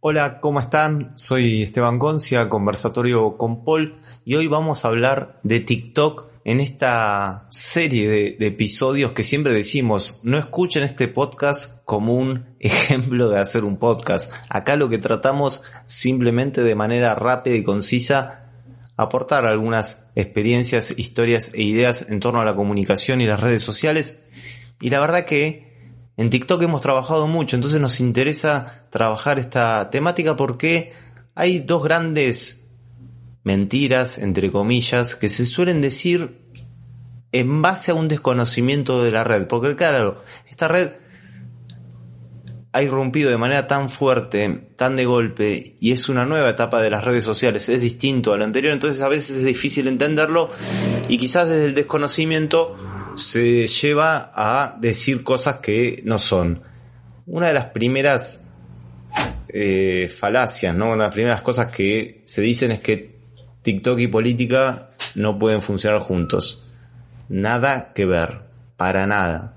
Hola, ¿cómo están? Soy Esteban Concia, conversatorio con Paul, y hoy vamos a hablar de TikTok en esta serie de, de, episodios que siempre decimos, no escuchen este podcast como un ejemplo de hacer un podcast. Acá lo que tratamos simplemente de manera rápida y concisa aportar algunas experiencias, historias e ideas en torno a la comunicación y las redes sociales. Y la verdad que en TikTok hemos trabajado mucho, entonces nos interesa trabajar esta temática porque hay dos grandes mentiras, entre comillas, que se suelen decir en base a un desconocimiento de la red. Porque claro, esta red ha irrumpido de manera tan fuerte, tan de golpe, y es una nueva etapa de las redes sociales, es distinto a lo anterior, entonces a veces es difícil entenderlo y quizás desde el desconocimiento se lleva a decir cosas que no son. Una de las primeras eh, falacias, ¿no? Una de las primeras cosas que se dicen es que TikTok y política no pueden funcionar juntos. Nada que ver, para nada.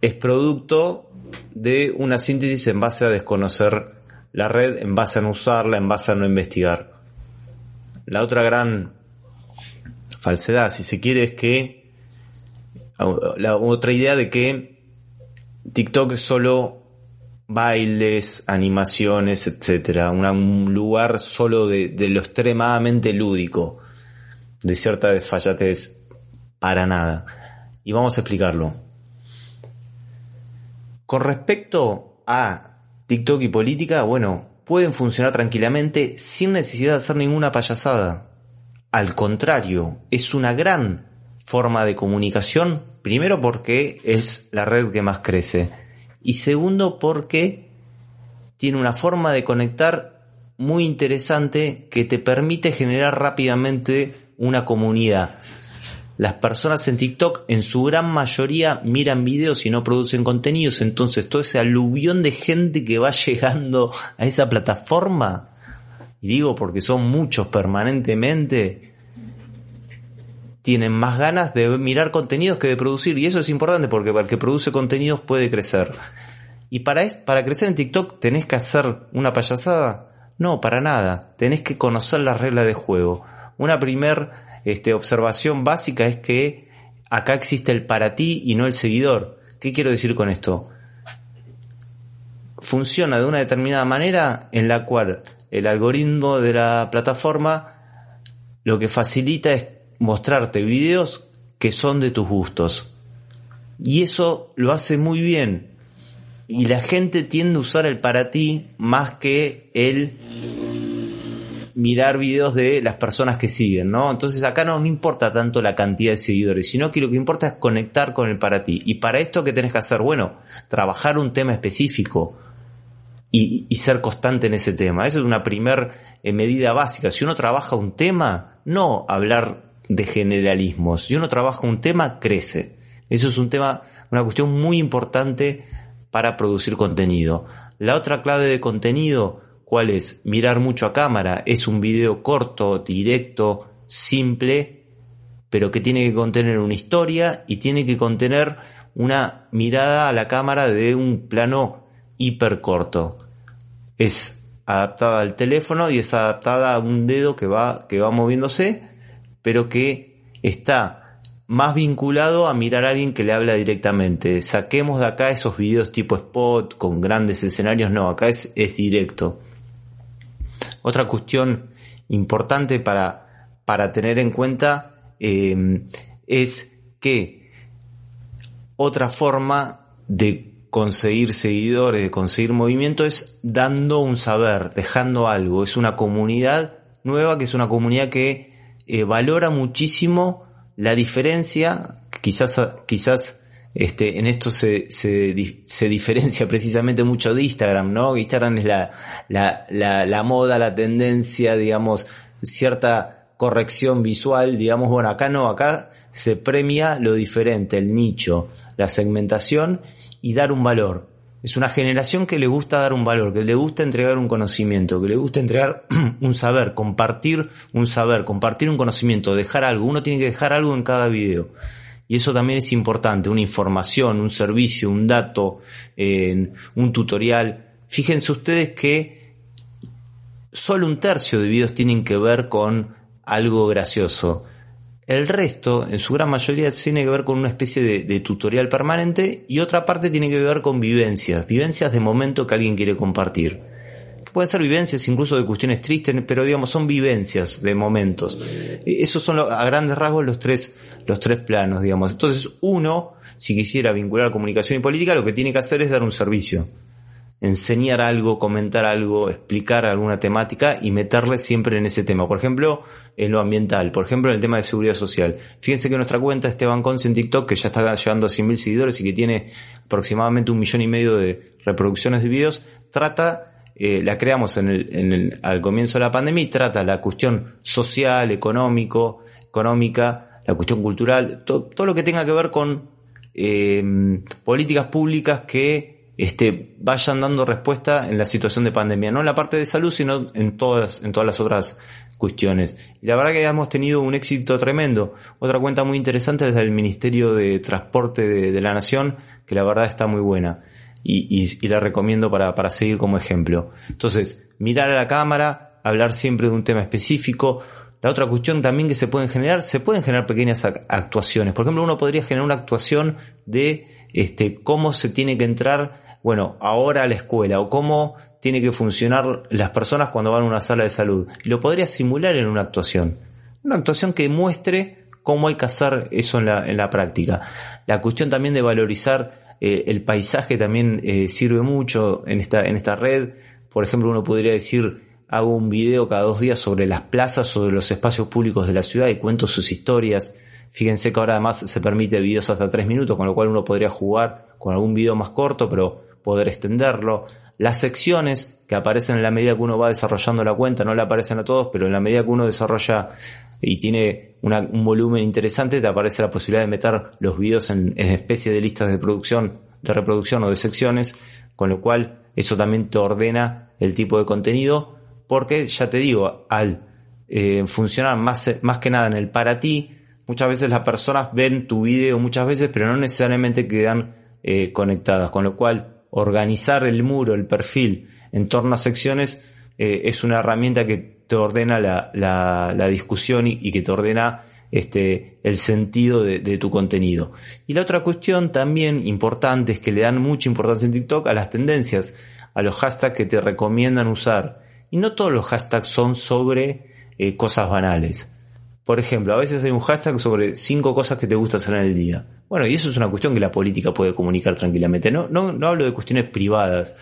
Es producto de una síntesis en base a desconocer la red, en base a no usarla, en base a no investigar. La otra gran falsedad, si se quiere, es que la otra idea de que TikTok es solo bailes, animaciones, etcétera, un lugar solo de, lo extremadamente lúdico, de cierta desfallatez, para nada. Y vamos a explicarlo. Con respecto a TikTok y política, bueno, pueden funcionar tranquilamente sin necesidad de hacer ninguna payasada. Al contrario, es una gran forma de comunicación, primero porque es la red que más crece y segundo porque tiene una forma de conectar muy interesante que te permite generar rápidamente una comunidad. Las personas en TikTok en su gran mayoría miran videos y no producen contenidos, entonces todo ese aluvión de gente que va llegando a esa plataforma y digo porque son muchos permanentemente, tienen más ganas de mirar contenidos que de producir. Y eso es importante porque el que produce contenidos puede crecer. Y para, para crecer en TikTok tenés que hacer una payasada. No, para nada. Tenés que conocer las reglas de juego. Una primer este, observación básica es que acá existe el para ti y no el seguidor. ¿Qué quiero decir con esto? Funciona de una determinada manera en la cual el algoritmo de la plataforma lo que facilita es mostrarte videos que son de tus gustos. Y eso lo hace muy bien. Y la gente tiende a usar el para ti más que el mirar videos de las personas que siguen, ¿no? Entonces acá no, no importa tanto la cantidad de seguidores, sino que lo que importa es conectar con el para ti. Y para esto, ¿qué tenés que hacer? Bueno, trabajar un tema específico, y, ser constante en ese tema. Esa es una primer eh, medida básica. Si uno trabaja un tema, no hablar de generalismos. Si uno trabaja un tema, crece. Eso es un tema, una cuestión muy importante para producir contenido. La otra clave de contenido, ¿cuál es? Mirar mucho a cámara. Es un video corto, directo, simple, pero que tiene que contener una historia y tiene que contener una mirada a la cámara de un plano hiper corto. Es adaptada al teléfono y es adaptada a un dedo que va, que va moviéndose, pero que está más vinculado a mirar a alguien que le habla directamente. Saquemos de acá esos videos tipo spot con grandes escenarios, no, acá es, es directo. Otra cuestión importante para, para tener en cuenta eh, es que otra forma de conseguir seguidores, conseguir movimiento es dando un saber, dejando algo. Es una comunidad nueva que es una comunidad que eh, valora muchísimo la diferencia, quizás, quizás este, en esto se, se, se, diferencia precisamente mucho de Instagram, ¿no? Instagram es la, la, la, la moda, la tendencia, digamos, cierta corrección visual, digamos, bueno, acá no, acá se premia lo diferente, el nicho, la segmentación y dar un valor. Es una generación que le gusta dar un valor, que le gusta entregar un conocimiento, que le gusta entregar un saber, compartir un saber, compartir un conocimiento, dejar algo. Uno tiene que dejar algo en cada video. Y eso también es importante, una información, un servicio, un dato, un tutorial. Fíjense ustedes que solo un tercio de videos tienen que ver con algo gracioso. El resto, en su gran mayoría, tiene que ver con una especie de, tutorial permanente y otra parte tiene que ver con vivencias, vivencias de momento que alguien quiere compartir. Pueden ser vivencias incluso de cuestiones tristes, pero digamos son vivencias de momentos. E, esos son a grandes rasgos los tres, los tres planos, digamos. Entonces uno, si quisiera vincular comunicación y política, lo que tiene que hacer es dar un servicio enseñar algo, comentar algo, explicar alguna temática y meterle siempre en ese tema. Por ejemplo, en lo ambiental, por ejemplo, en el tema de seguridad social. Fíjense que nuestra cuenta Esteban Conce en TikTok, que ya está llegando a 100.000 seguidores y que tiene aproximadamente un millón y medio de reproducciones de videos, trata, eh, la creamos en el, en el, al comienzo de la pandemia y trata la cuestión social, económico, económica, la cuestión cultural, todo lo que tenga que ver con eh, políticas públicas que este, vayan dando respuesta en la situación de pandemia, no en la parte de salud, sino en todas, en todas las otras cuestiones. Y la verdad que hemos tenido un éxito tremendo. Otra cuenta muy interesante es del Ministerio de Transporte de, la Nación, que la verdad está muy buena. Y, y, la recomiendo para, para seguir como ejemplo. Entonces, mirar a la cámara, hablar siempre de un tema específico, la otra cuestión también que se pueden generar, se pueden generar pequeñas actuaciones. Por ejemplo, uno podría generar una actuación de este, cómo se tiene que entrar, bueno, ahora a la escuela o cómo tiene que funcionar las personas cuando van a una sala de salud. Lo podría simular en una actuación. Una actuación que muestre cómo hay que hacer eso en la, en la práctica. La cuestión también de valorizar eh, el paisaje también eh, sirve mucho en esta, en esta red. Por ejemplo, uno podría decir, hago un video cada dos días sobre las plazas, sobre los espacios públicos de la ciudad y cuento sus historias. Fíjense que ahora además se permite videos hasta tres minutos, con lo cual uno podría jugar con algún video más corto, pero poder extenderlo. Las secciones que aparecen en la medida que uno va desarrollando la cuenta, no le aparecen a todos, pero en la medida que uno desarrolla y tiene un volumen interesante, te aparece la posibilidad de meter los videos en, en especie de listas de producción, de reproducción o de secciones, con lo cual eso también te ordena el tipo de contenido porque ya te digo, al eh, funcionar más, más que nada en el para ti, muchas veces las personas ven tu video muchas veces, pero no necesariamente quedan eh, conectadas, con lo cual organizar el muro, el perfil en torno a secciones eh, es una herramienta que te ordena la, la, discusión y, que te ordena este, el sentido de, de, tu contenido. Y la otra cuestión también importante es que le dan mucha importancia en TikTok a las tendencias, a los hashtags que te recomiendan usar. Y no todos los hashtags son sobre eh, cosas banales. Por ejemplo, a veces hay un hashtag sobre cinco cosas que te gusta hacer en el día. Bueno, y eso es una cuestión que la política puede comunicar tranquilamente. No, no, no hablo de cuestiones privadas.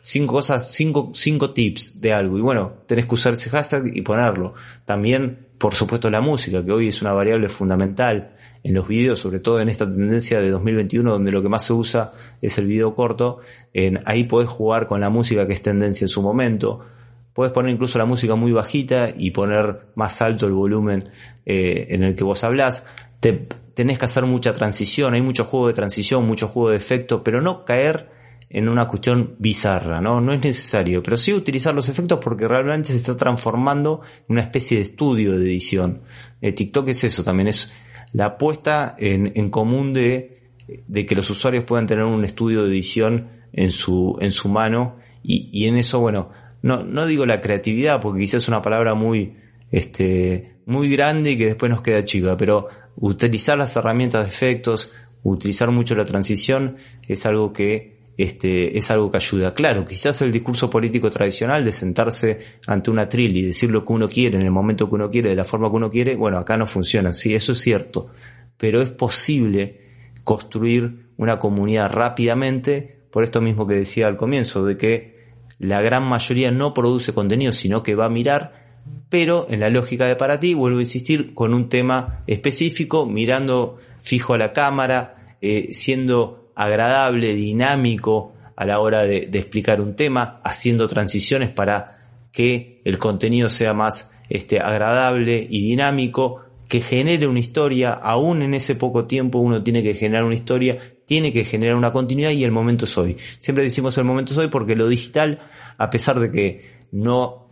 Cinco cosas, cinco, cinco tips de algo. Y bueno, tenés que usar ese hashtag y ponerlo. También, por supuesto, la música, que hoy es una variable fundamental en los videos, sobre todo en esta tendencia de 2021, donde lo que más se usa es el video corto. En, ahí podés jugar con la música que es tendencia en su momento Puedes poner incluso la música muy bajita y poner más alto el volumen eh, en el que vos hablás. Te, tenés que hacer mucha transición, hay mucho juego de transición, mucho juego de efecto, pero no caer en una cuestión bizarra, ¿no? No es necesario, pero sí utilizar los efectos porque realmente se está transformando en una especie de estudio de edición. El TikTok es eso también, es la apuesta en, en común de, de, que los usuarios puedan tener un estudio de edición en su, en su mano y, y en eso, bueno, no, no digo la creatividad, porque quizás es una palabra muy, este, muy grande y que después nos queda chica, pero utilizar las herramientas de efectos, utilizar mucho la transición, es algo que, este, es algo que ayuda. Claro, quizás el discurso político tradicional de sentarse ante una tril y decir lo que uno quiere en el momento que uno quiere, de la forma que uno quiere, bueno, acá no funciona, sí, eso es cierto, pero es posible construir una comunidad rápidamente, por esto mismo que decía al comienzo, de que la gran mayoría no produce contenido, sino que va a mirar, pero en la lógica de para ti, vuelvo a insistir, con un tema específico, mirando fijo a la cámara, eh, siendo agradable, dinámico a la hora de, de, explicar un tema, haciendo transiciones para que el contenido sea más este, agradable y dinámico, que genere una historia, aún en ese poco tiempo uno tiene que generar una historia, tiene que generar una continuidad y el momento es hoy. Siempre decimos el momento es hoy porque lo digital, a pesar de que no,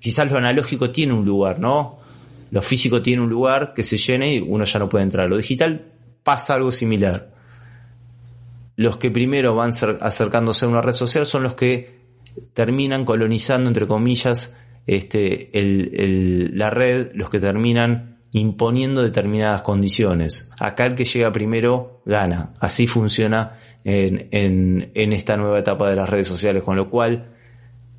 quizás lo analógico tiene un lugar, ¿no? Lo físico tiene un lugar que se llene y uno ya no puede entrar. Lo digital pasa algo similar. Los que primero van acercándose a una red social son los que terminan colonizando, entre comillas, este, la red, los que terminan imponiendo determinadas condiciones. Acá el que llega primero gana. Así funciona en, en, en esta nueva etapa de las redes sociales, con lo cual,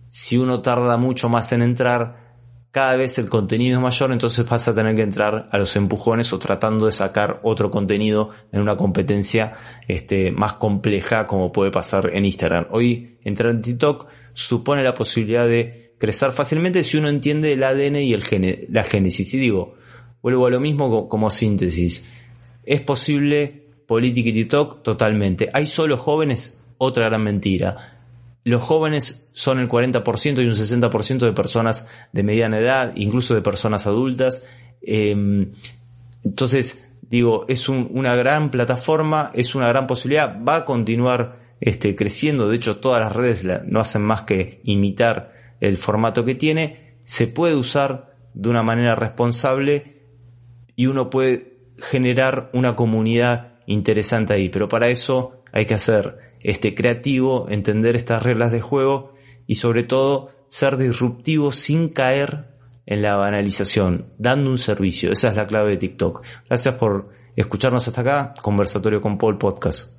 si uno tarda mucho más en entrar, cada vez el contenido es mayor, entonces vas a tener que entrar a los empujones o tratando de sacar otro contenido en una competencia este, más compleja como puede pasar en Instagram. Hoy entrar en TikTok supone la posibilidad de crecer fácilmente si uno entiende el ADN y el la génesis. Y digo, vuelvo a lo mismo como síntesis. ¿Es posible política y TikTok? Totalmente. ¿Hay solo jóvenes? Otra gran mentira. Los jóvenes son el 40% y un 60% de personas de mediana edad, incluso de personas adultas. Em, entonces, digo, es una gran plataforma, es una gran posibilidad, va a continuar este, creciendo. De hecho, todas las redes no hacen más que imitar el formato que tiene. Se puede usar de una manera responsable y uno puede generar una comunidad interesante ahí. Pero para eso hay que ser este, creativo, entender estas reglas de juego y sobre todo ser disruptivo sin caer en la banalización, dando un servicio. Esa es la clave de TikTok. Gracias por escucharnos hasta acá. Conversatorio con Paul Podcast.